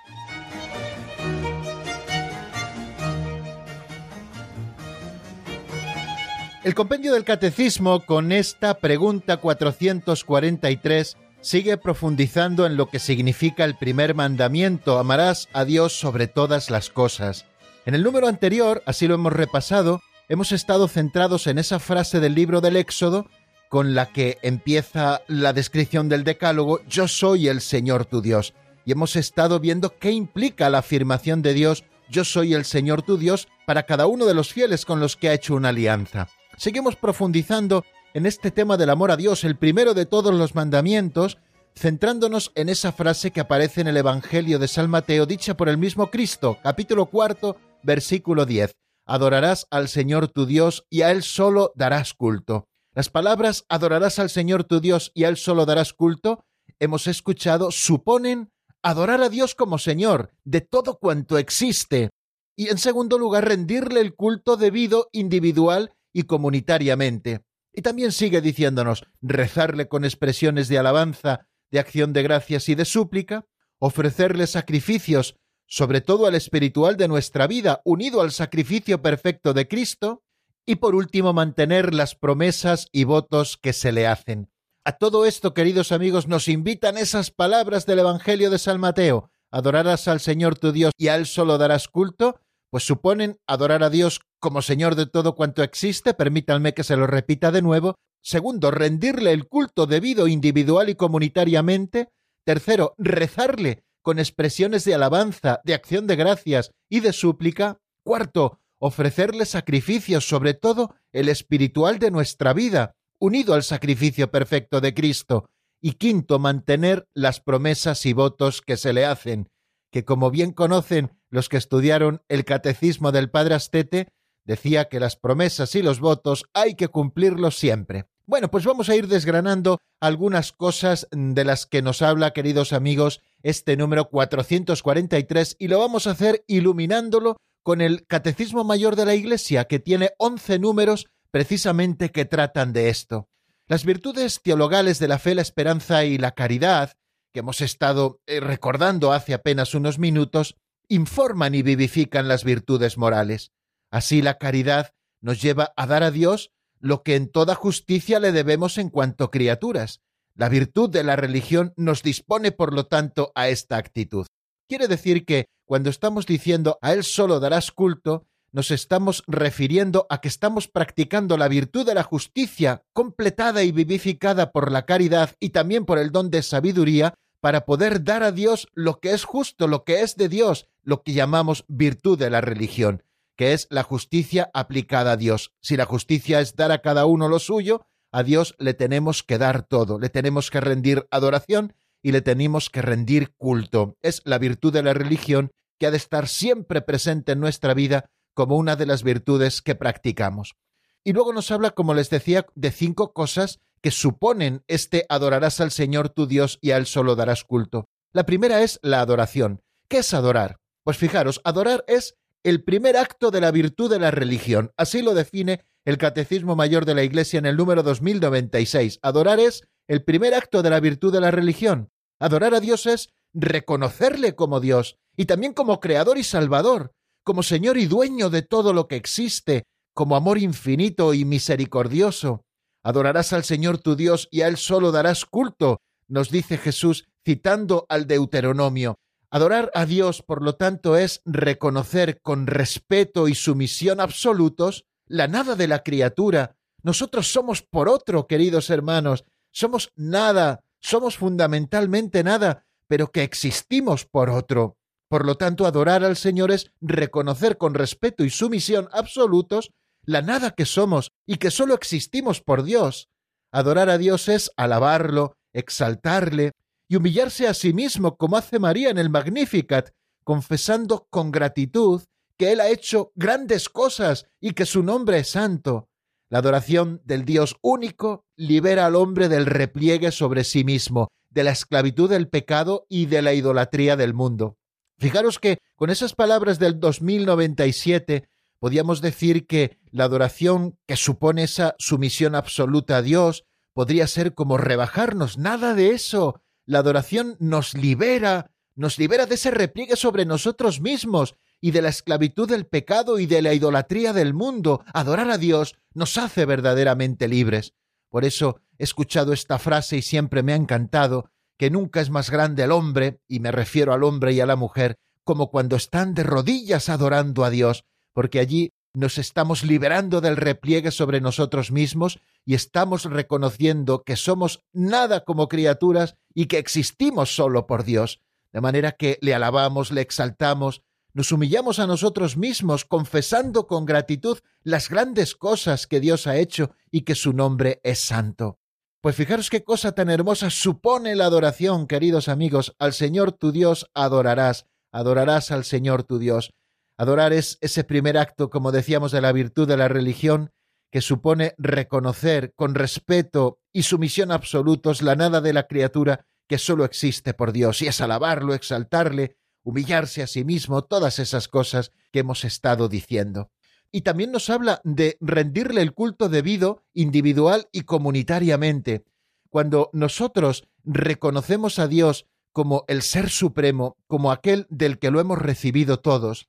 Speaker 1: El compendio del catecismo con esta pregunta 443 sigue profundizando en lo que significa el primer mandamiento, amarás a Dios sobre todas las cosas. En el número anterior, así lo hemos repasado, hemos estado centrados en esa frase del libro del Éxodo con la que empieza la descripción del Decálogo, yo soy el Señor tu Dios. Y hemos estado viendo qué implica la afirmación de Dios, yo soy el Señor tu Dios, para cada uno de los fieles con los que ha hecho una alianza. Seguimos profundizando en este tema del amor a Dios, el primero de todos los mandamientos, centrándonos en esa frase que aparece en el Evangelio de San Mateo, dicha por el mismo Cristo, capítulo cuarto, versículo 10. Adorarás al Señor tu Dios y a Él solo darás culto. Las palabras adorarás al Señor tu Dios y a Él solo darás culto, hemos escuchado, suponen adorar a Dios como Señor de todo cuanto existe. Y en segundo lugar, rendirle el culto debido individual y comunitariamente. Y también sigue diciéndonos rezarle con expresiones de alabanza, de acción de gracias y de súplica, ofrecerle sacrificios, sobre todo al espiritual de nuestra vida, unido al sacrificio perfecto de Cristo, y por último mantener las promesas y votos que se le hacen. A todo esto, queridos amigos, nos invitan esas palabras del Evangelio de San Mateo. Adorarás al Señor tu Dios y a Él solo darás culto, pues suponen adorar a Dios como Señor de todo cuanto existe, permítanme que se lo repita de nuevo. Segundo, rendirle el culto debido individual y comunitariamente. Tercero, rezarle con expresiones de alabanza, de acción de gracias y de súplica. Cuarto, ofrecerle sacrificios, sobre todo el espiritual de nuestra vida, unido al sacrificio perfecto de Cristo. Y quinto, mantener las promesas y votos que se le hacen, que como bien conocen los que estudiaron el catecismo del Padre Astete, Decía que las promesas y los votos hay que cumplirlos siempre. Bueno, pues vamos a ir desgranando algunas cosas de las que nos habla, queridos amigos, este número 443 y lo vamos a hacer iluminándolo con el Catecismo Mayor de la Iglesia, que tiene 11 números precisamente que tratan de esto. Las virtudes teologales de la fe, la esperanza y la caridad, que hemos estado eh, recordando hace apenas unos minutos, informan y vivifican las virtudes morales. Así la caridad nos lleva a dar a Dios lo que en toda justicia le debemos en cuanto criaturas. La virtud de la religión nos dispone, por lo tanto, a esta actitud. Quiere decir que, cuando estamos diciendo a Él solo darás culto, nos estamos refiriendo a que estamos practicando la virtud de la justicia, completada y vivificada por la caridad y también por el don de sabiduría, para poder dar a Dios lo que es justo, lo que es de Dios, lo que llamamos virtud de la religión que es la justicia aplicada a Dios. Si la justicia es dar a cada uno lo suyo, a Dios le tenemos que dar todo, le tenemos que rendir adoración y le tenemos que rendir culto. Es la virtud de la religión que ha de estar siempre presente en nuestra vida como una de las virtudes que practicamos. Y luego nos habla, como les decía, de cinco cosas que suponen este adorarás al Señor tu Dios y a Él solo darás culto. La primera es la adoración. ¿Qué es adorar? Pues fijaros, adorar es el primer acto de la virtud de la religión. Así lo define el Catecismo Mayor de la Iglesia en el número 2096. Adorar es el primer acto de la virtud de la religión. Adorar a Dios es reconocerle como Dios y también como Creador y Salvador, como Señor y dueño de todo lo que existe, como amor infinito y misericordioso. Adorarás al Señor tu Dios y a Él solo darás culto, nos dice Jesús citando al Deuteronomio. Adorar a Dios, por lo tanto, es reconocer con respeto y sumisión absolutos la nada de la criatura. Nosotros somos por otro, queridos hermanos, somos nada, somos fundamentalmente nada, pero que existimos por otro. Por lo tanto, adorar al Señor es reconocer con respeto y sumisión absolutos la nada que somos y que sólo existimos por Dios. Adorar a Dios es alabarlo, exaltarle y humillarse a sí mismo como hace María en el Magnificat, confesando con gratitud que Él ha hecho grandes cosas y que su nombre es santo. La adoración del Dios único libera al hombre del repliegue sobre sí mismo, de la esclavitud del pecado y de la idolatría del mundo. Fijaros que con esas palabras del 2097 podíamos decir que la adoración que supone esa sumisión absoluta a Dios podría ser como rebajarnos. Nada de eso. La adoración nos libera, nos libera de ese repliegue sobre nosotros mismos y de la esclavitud del pecado y de la idolatría del mundo. Adorar a Dios nos hace verdaderamente libres. Por eso he escuchado esta frase y siempre me ha encantado que nunca es más grande el hombre, y me refiero al hombre y a la mujer, como cuando están de rodillas adorando a Dios, porque allí nos estamos liberando del repliegue sobre nosotros mismos y estamos reconociendo que somos nada como criaturas y que existimos solo por Dios, de manera que le alabamos, le exaltamos, nos humillamos a nosotros mismos, confesando con gratitud las grandes cosas que Dios ha hecho y que su nombre es santo. Pues fijaros qué cosa tan hermosa supone la adoración, queridos amigos. Al Señor tu Dios adorarás, adorarás al Señor tu Dios. Adorar es ese primer acto, como decíamos, de la virtud de la religión, que supone reconocer con respeto y sumisión absolutos la nada de la criatura que sólo existe por Dios, y es alabarlo, exaltarle, humillarse a sí mismo, todas esas cosas que hemos estado diciendo y también nos habla de rendirle el culto debido individual y comunitariamente. Cuando nosotros reconocemos a Dios como el Ser Supremo, como aquel del que lo hemos recibido todos,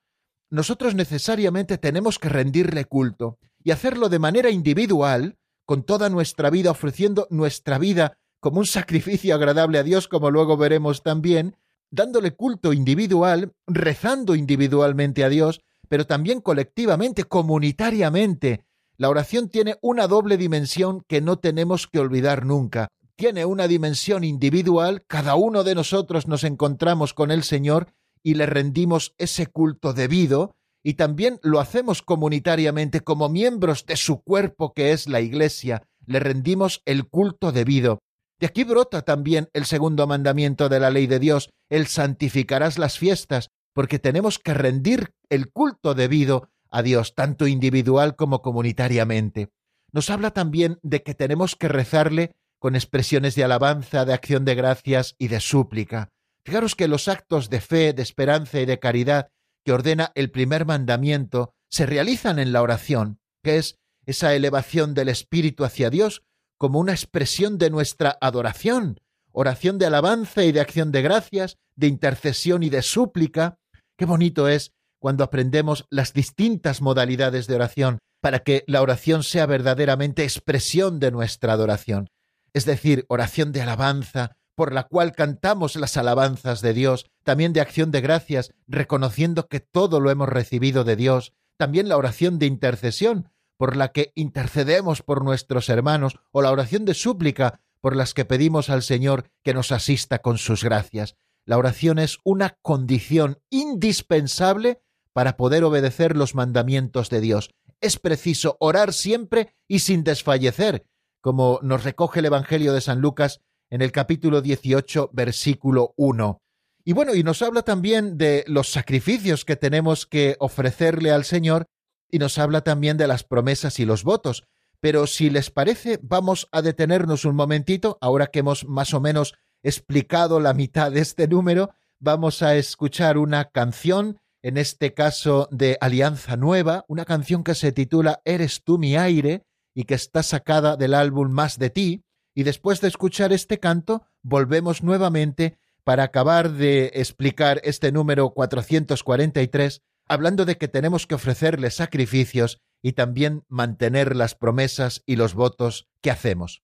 Speaker 1: nosotros necesariamente tenemos que rendirle culto y hacerlo de manera individual, con toda nuestra vida, ofreciendo nuestra vida como un sacrificio agradable a Dios, como luego veremos también, dándole culto individual, rezando individualmente a Dios, pero también colectivamente, comunitariamente. La oración tiene una doble dimensión que no tenemos que olvidar nunca. Tiene una dimensión individual, cada uno de nosotros nos encontramos con el Señor y le rendimos ese culto debido, y también lo hacemos comunitariamente como miembros de su cuerpo que es la Iglesia, le rendimos el culto debido. De aquí brota también el segundo mandamiento de la ley de Dios, el santificarás las fiestas, porque tenemos que rendir el culto debido a Dios, tanto individual como comunitariamente. Nos habla también de que tenemos que rezarle con expresiones de alabanza, de acción de gracias y de súplica. Fijaros que los actos de fe, de esperanza y de caridad que ordena el primer mandamiento se realizan en la oración, que es esa elevación del espíritu hacia Dios como una expresión de nuestra adoración, oración de alabanza y de acción de gracias, de intercesión y de súplica, Qué bonito es cuando aprendemos las distintas modalidades de oración para que la oración sea verdaderamente expresión de nuestra adoración. Es decir, oración de alabanza, por la cual cantamos las alabanzas de Dios, también de acción de gracias, reconociendo que todo lo hemos recibido de Dios, también la oración de intercesión, por la que intercedemos por nuestros hermanos, o la oración de súplica, por las que pedimos al Señor que nos asista con sus gracias. La oración es una condición indispensable para poder obedecer los mandamientos de Dios. Es preciso orar siempre y sin desfallecer, como nos recoge el Evangelio de San Lucas en el capítulo 18, versículo 1. Y bueno, y nos habla también de los sacrificios que tenemos que ofrecerle al Señor y nos habla también de las promesas y los votos. Pero si les parece, vamos a detenernos un momentito, ahora que hemos más o menos explicado la mitad de este número, vamos a escuchar una canción
Speaker 5: en este caso de Alianza Nueva, una canción que se titula Eres tú mi aire y que está sacada del álbum Más de ti, y después de escuchar este canto volvemos nuevamente para acabar de explicar este número 443, hablando de que tenemos que ofrecerle sacrificios y también mantener las promesas y los votos que hacemos.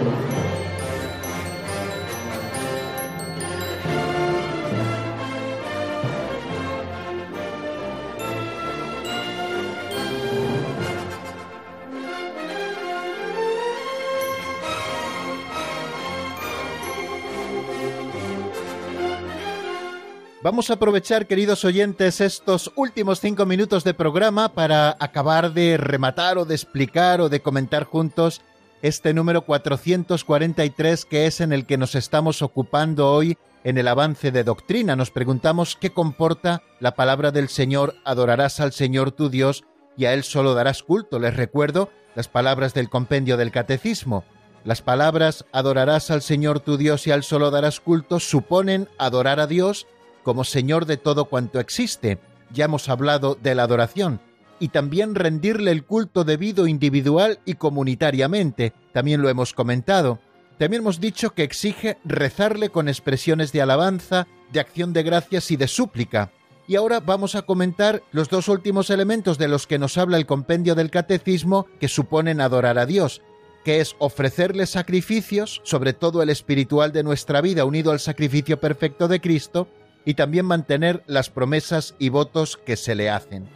Speaker 5: Vamos a aprovechar, queridos oyentes, estos últimos cinco minutos de programa para acabar de rematar o de explicar o de comentar juntos este número 443 que es en el que nos estamos ocupando hoy en el avance de doctrina. Nos preguntamos qué comporta la palabra del Señor, adorarás al Señor tu Dios y a Él solo darás culto. Les recuerdo las palabras del compendio del Catecismo. Las palabras adorarás al Señor tu Dios y a Él solo darás culto suponen adorar a Dios como Señor de todo cuanto existe, ya hemos hablado de la adoración, y también rendirle el culto debido individual y comunitariamente, también lo hemos comentado.
Speaker 1: También hemos dicho que exige rezarle con expresiones de alabanza, de acción de gracias y de súplica. Y ahora vamos a comentar los dos últimos elementos de los que nos habla el compendio del catecismo que suponen adorar a Dios, que es ofrecerle sacrificios, sobre todo el espiritual de nuestra vida unido al sacrificio perfecto de Cristo, y también mantener las promesas y votos que se le hacen.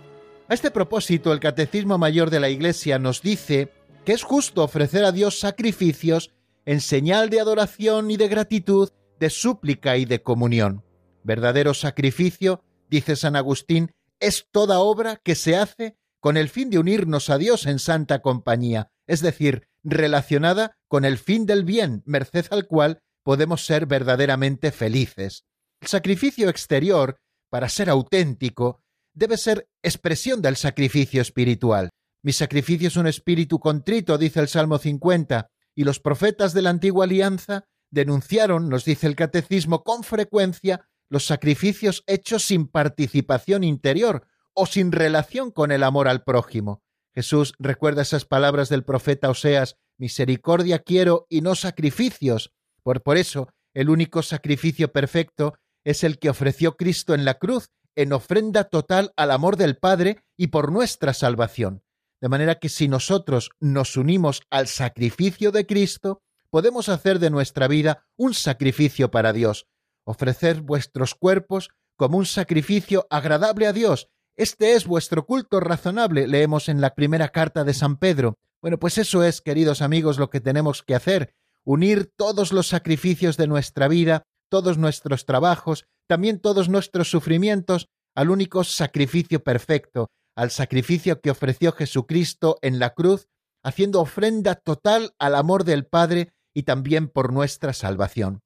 Speaker 1: A este propósito, el Catecismo Mayor de la Iglesia nos dice que es justo ofrecer a Dios sacrificios en señal de adoración y de gratitud, de súplica y de comunión. Verdadero sacrificio, dice San Agustín, es toda obra que se hace con el fin de unirnos a Dios en santa compañía, es decir, relacionada con el fin del bien, merced al cual podemos ser verdaderamente felices. El sacrificio exterior, para ser auténtico, debe ser expresión del sacrificio espiritual. Mi sacrificio es un espíritu contrito, dice el Salmo 50, y los profetas de la antigua alianza denunciaron, nos dice el catecismo, con frecuencia los sacrificios hechos sin participación interior o sin relación con el amor al prójimo. Jesús recuerda esas palabras del profeta Oseas, misericordia quiero y no sacrificios. Por, por eso, el único sacrificio perfecto es el que ofreció Cristo en la cruz, en ofrenda total al amor del Padre y por nuestra salvación. De manera que si nosotros nos unimos al sacrificio de Cristo, podemos hacer de nuestra vida un sacrificio para Dios, ofrecer vuestros cuerpos como un sacrificio agradable a Dios. Este es vuestro culto razonable, leemos en la primera carta de San Pedro. Bueno, pues eso es, queridos amigos, lo que tenemos que hacer, unir todos los sacrificios de nuestra vida, todos nuestros trabajos, también todos nuestros sufrimientos, al único sacrificio perfecto, al sacrificio que ofreció Jesucristo en la cruz, haciendo ofrenda total al amor del Padre y también por nuestra salvación.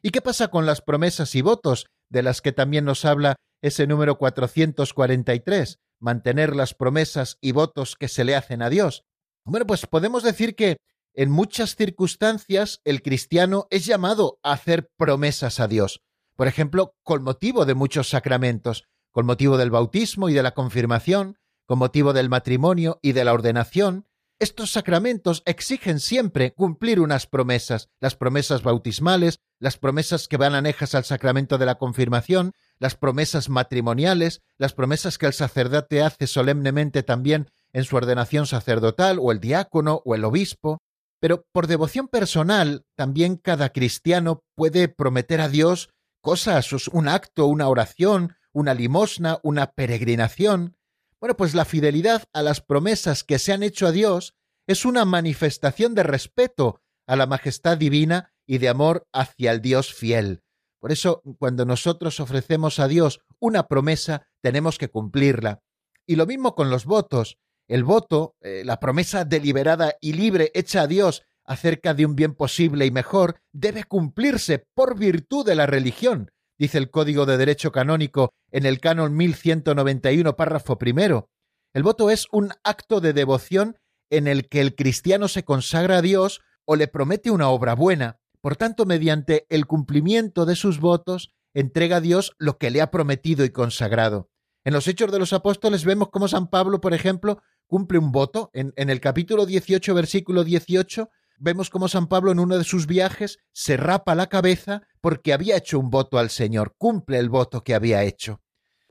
Speaker 1: ¿Y qué pasa con las promesas y votos de las que también nos habla ese número 443? Mantener las promesas y votos que se le hacen a Dios. Bueno, pues podemos decir que en muchas circunstancias el cristiano es llamado a hacer promesas a Dios. Por ejemplo, con motivo de muchos sacramentos con motivo del bautismo y de la confirmación, con motivo del matrimonio y de la ordenación, estos sacramentos exigen siempre cumplir unas promesas, las promesas bautismales, las promesas que van anejas al sacramento de la confirmación, las promesas matrimoniales, las promesas que el sacerdote hace solemnemente también en su ordenación sacerdotal, o el diácono, o el obispo. Pero por devoción personal, también cada cristiano puede prometer a Dios cosas, un acto, una oración, una limosna, una peregrinación. Bueno, pues la fidelidad a las promesas que se han hecho a Dios es una manifestación de respeto a la majestad divina y de amor hacia el Dios fiel. Por eso, cuando nosotros ofrecemos a Dios una promesa, tenemos que cumplirla. Y lo mismo con los votos. El voto, eh, la promesa deliberada y libre hecha a Dios acerca de un bien posible y mejor, debe cumplirse por virtud de la religión, dice el Código de Derecho Canónico en el canon 1191, párrafo primero. El voto es un acto de devoción en el que el cristiano se consagra a Dios o le promete una obra buena. Por tanto, mediante el cumplimiento de sus votos, entrega a Dios lo que le ha prometido y consagrado. En los Hechos de los Apóstoles vemos cómo San Pablo, por ejemplo, cumple un voto. En, en el capítulo 18, versículo 18, vemos cómo San Pablo en uno de sus viajes se rapa la cabeza porque había hecho un voto al Señor, cumple el voto que había hecho.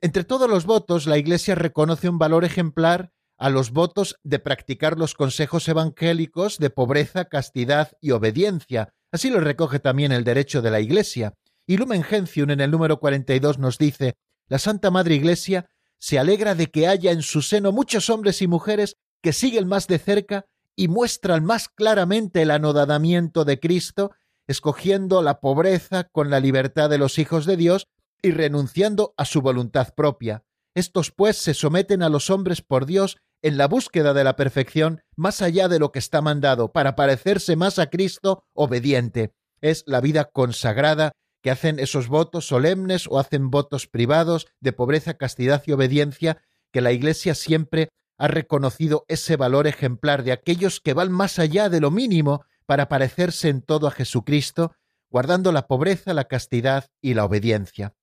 Speaker 1: Entre todos los votos, la Iglesia reconoce un valor ejemplar a los votos de practicar los consejos evangélicos de pobreza, castidad y obediencia. Así lo recoge también el derecho de la Iglesia. Y Lumen Gentium en el número 42 nos dice, la Santa Madre Iglesia se alegra de que haya en su seno muchos hombres y mujeres que siguen más de cerca y muestran más claramente el anodadamiento de Cristo, escogiendo la pobreza con la libertad de los hijos de Dios y renunciando a su voluntad propia. Estos pues se someten a los hombres por Dios en la búsqueda de la perfección más allá de lo que está mandado, para parecerse más a Cristo obediente. Es la vida consagrada que hacen esos votos solemnes o hacen votos privados de pobreza, castidad y obediencia que la Iglesia siempre ha reconocido ese valor ejemplar de aquellos que van más allá de lo mínimo para parecerse en todo a Jesucristo, guardando la pobreza, la castidad y la obediencia.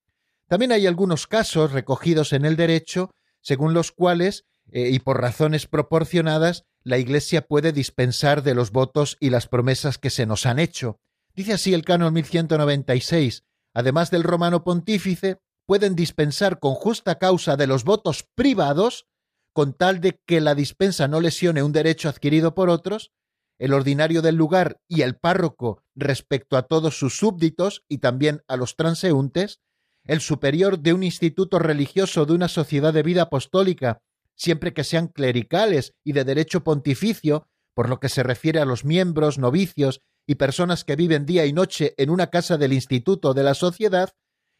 Speaker 1: También hay algunos casos recogidos en el derecho, según los cuales, eh, y por razones proporcionadas, la Iglesia puede dispensar de los votos y las promesas que se nos han hecho. Dice así el canon 1196, además del romano pontífice, pueden dispensar con justa causa de los votos privados, con tal de que la dispensa no lesione un derecho adquirido por otros, el ordinario del lugar y el párroco respecto a todos sus súbditos y también a los transeúntes, el superior de un instituto religioso de una sociedad de vida apostólica, siempre que sean clericales y de derecho pontificio, por lo que se refiere a los miembros, novicios y personas que viven día y noche en una casa del instituto de la sociedad,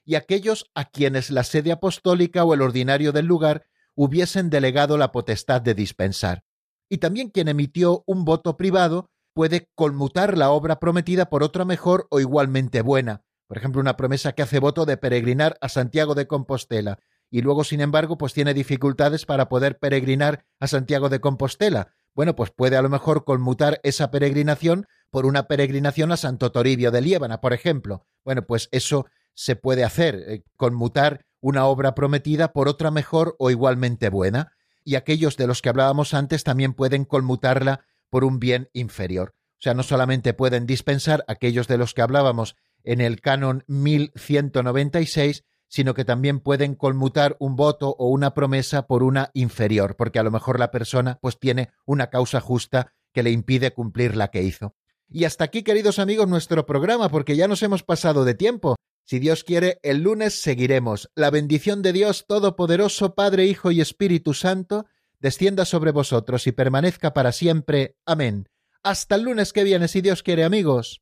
Speaker 1: y aquellos a quienes la sede apostólica o el ordinario del lugar hubiesen delegado la potestad de dispensar. Y también quien emitió un voto privado puede conmutar la obra prometida por otra mejor o igualmente buena. Por ejemplo, una promesa que hace voto de peregrinar a Santiago de Compostela y luego, sin embargo, pues tiene dificultades para poder peregrinar a Santiago de Compostela. Bueno, pues puede a lo mejor conmutar esa peregrinación por una peregrinación a Santo Toribio de Liébana, por ejemplo. Bueno, pues eso se puede hacer, eh, conmutar una obra prometida por otra mejor o igualmente buena, y aquellos de los que hablábamos antes también pueden conmutarla por un bien inferior. O sea, no solamente pueden dispensar aquellos de los que hablábamos en el canon 1196, sino que también pueden conmutar un voto o una promesa por una inferior, porque a lo mejor la persona pues tiene una causa justa que le impide cumplir la que hizo. Y hasta aquí, queridos amigos, nuestro programa, porque ya nos hemos pasado de tiempo. Si Dios quiere, el lunes seguiremos. La bendición de Dios Todopoderoso, Padre, Hijo y Espíritu Santo, descienda sobre vosotros y permanezca para siempre. Amén. Hasta el lunes que viene, si Dios quiere, amigos.